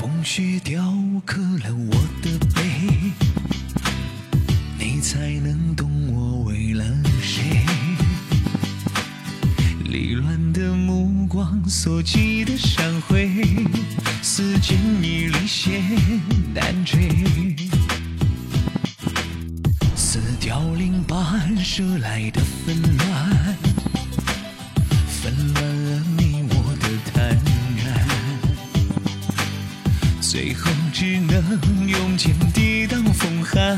风雪雕刻了我的背，你才能懂我为了谁。凌乱的目光，所及的山灰，似剪一缕线难追。最后只能用剑抵挡风寒，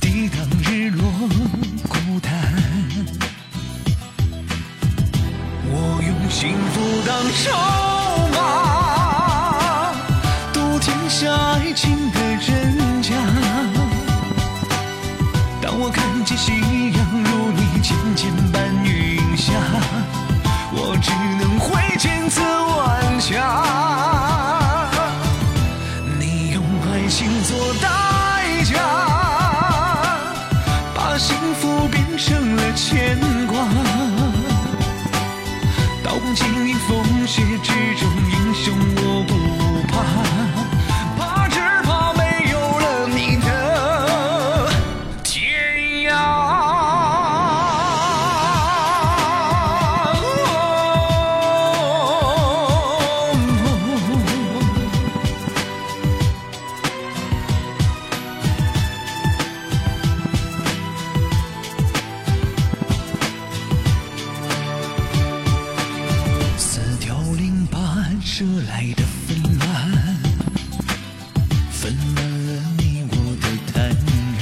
抵挡日落孤单。我用幸福当筹码，赌天下爱情的真假。当我看见夕阳如你渐渐伴云下，我只能挥射来的纷乱，纷乱了你我的坦然，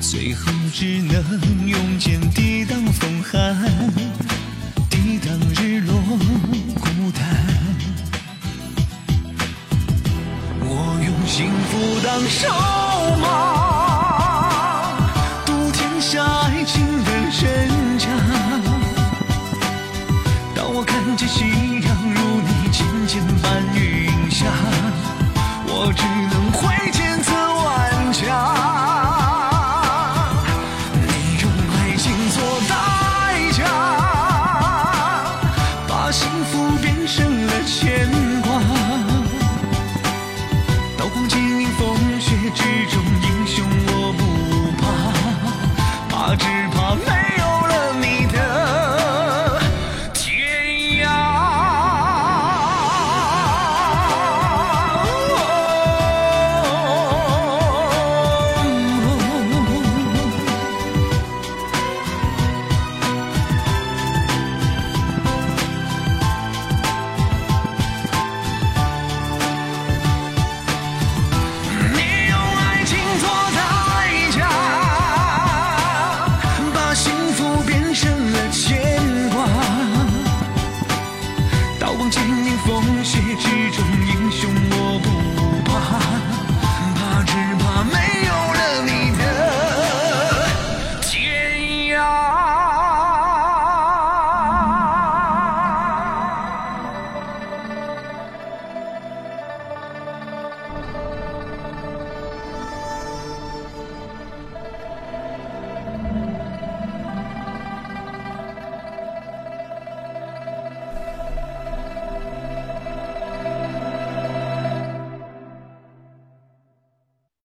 最后只能用剑抵挡风寒，抵挡日落孤单。我用幸福当筹码，赌天下爱情的真见夕阳如你渐渐翻云下，我只能挥剑刺万家。